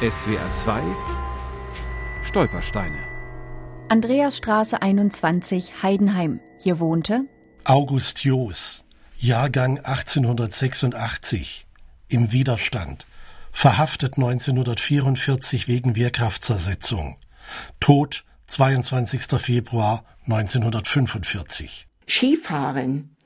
SWR 2 Stolpersteine. Andreasstraße 21, Heidenheim. Hier wohnte August Joos, Jahrgang 1886, im Widerstand, verhaftet 1944 wegen Wehrkraftzersetzung, Tod 22. Februar 1945. Skifahren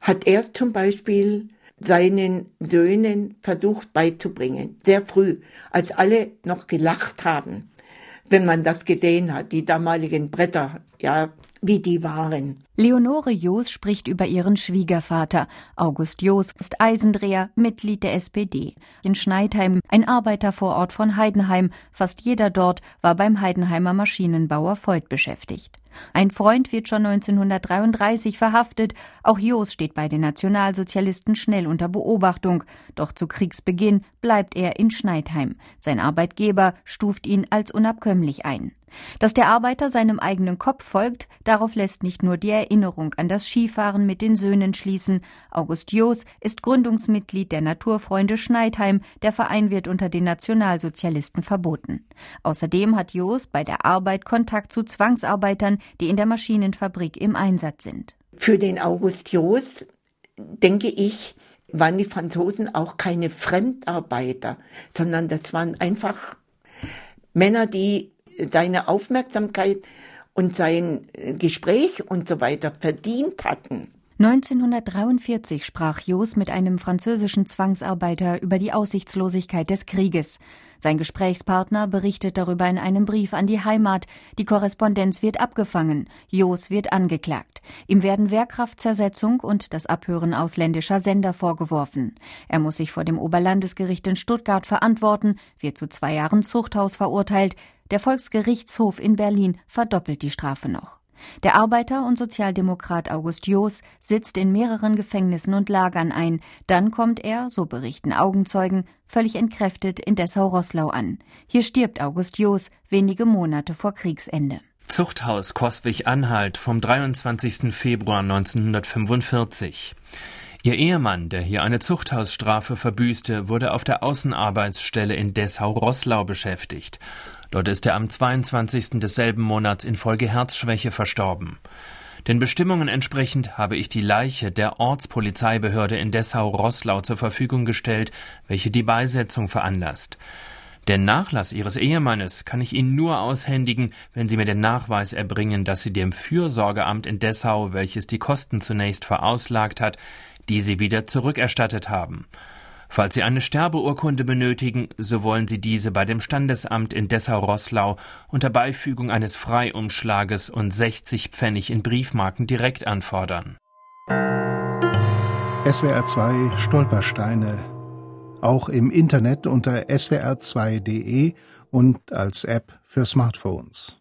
hat er zum Beispiel seinen Söhnen versucht beizubringen, sehr früh, als alle noch gelacht haben, wenn man das gesehen hat, die damaligen Bretter, ja, wie die waren. Leonore Joos spricht über ihren Schwiegervater. August Joos ist Eisendreher, Mitglied der SPD. In Schneidheim, ein Arbeitervorort von Heidenheim. Fast jeder dort war beim Heidenheimer Maschinenbauer Voigt beschäftigt. Ein Freund wird schon 1933 verhaftet. Auch Joos steht bei den Nationalsozialisten schnell unter Beobachtung. Doch zu Kriegsbeginn bleibt er in Schneidheim. Sein Arbeitgeber stuft ihn als unabkömmlich ein. Dass der Arbeiter seinem eigenen Kopf folgt, darauf lässt nicht nur die Erinnerung an das Skifahren mit den Söhnen schließen. August Joos ist Gründungsmitglied der Naturfreunde Schneidheim. Der Verein wird unter den Nationalsozialisten verboten. Außerdem hat Joos bei der Arbeit Kontakt zu Zwangsarbeitern, die in der Maschinenfabrik im Einsatz sind. Für den August Joos, denke ich, waren die Franzosen auch keine Fremdarbeiter, sondern das waren einfach Männer, die seine Aufmerksamkeit und sein Gespräch und so weiter verdient hatten. 1943 sprach Jos mit einem französischen Zwangsarbeiter über die Aussichtslosigkeit des Krieges. Sein Gesprächspartner berichtet darüber in einem Brief an die Heimat. Die Korrespondenz wird abgefangen. Jos wird angeklagt. Ihm werden Wehrkraftzersetzung und das Abhören ausländischer Sender vorgeworfen. Er muss sich vor dem Oberlandesgericht in Stuttgart verantworten, wird zu zwei Jahren Zuchthaus verurteilt. Der Volksgerichtshof in Berlin verdoppelt die Strafe noch. Der Arbeiter und Sozialdemokrat August Joos sitzt in mehreren Gefängnissen und Lagern ein. Dann kommt er, so berichten Augenzeugen, völlig entkräftet in Dessau-Rosslau an. Hier stirbt August Joos wenige Monate vor Kriegsende. Zuchthaus Koswig-Anhalt vom 23. Februar 1945. Ihr Ehemann, der hier eine Zuchthausstrafe verbüßte, wurde auf der Außenarbeitsstelle in Dessau-Rosslau beschäftigt. Dort ist er am 22. desselben Monats infolge Herzschwäche verstorben. Den Bestimmungen entsprechend habe ich die Leiche der Ortspolizeibehörde in Dessau-Rosslau zur Verfügung gestellt, welche die Beisetzung veranlasst. Den Nachlass Ihres Ehemannes kann ich Ihnen nur aushändigen, wenn Sie mir den Nachweis erbringen, dass Sie dem Fürsorgeamt in Dessau, welches die Kosten zunächst verauslagt hat, diese wieder zurückerstattet haben. Falls Sie eine Sterbeurkunde benötigen, so wollen Sie diese bei dem Standesamt in Dessau-Rosslau unter Beifügung eines Freiumschlages und 60 Pfennig in Briefmarken direkt anfordern. SWR 2 Stolpersteine. Auch im Internet unter swr2.de und als App für Smartphones.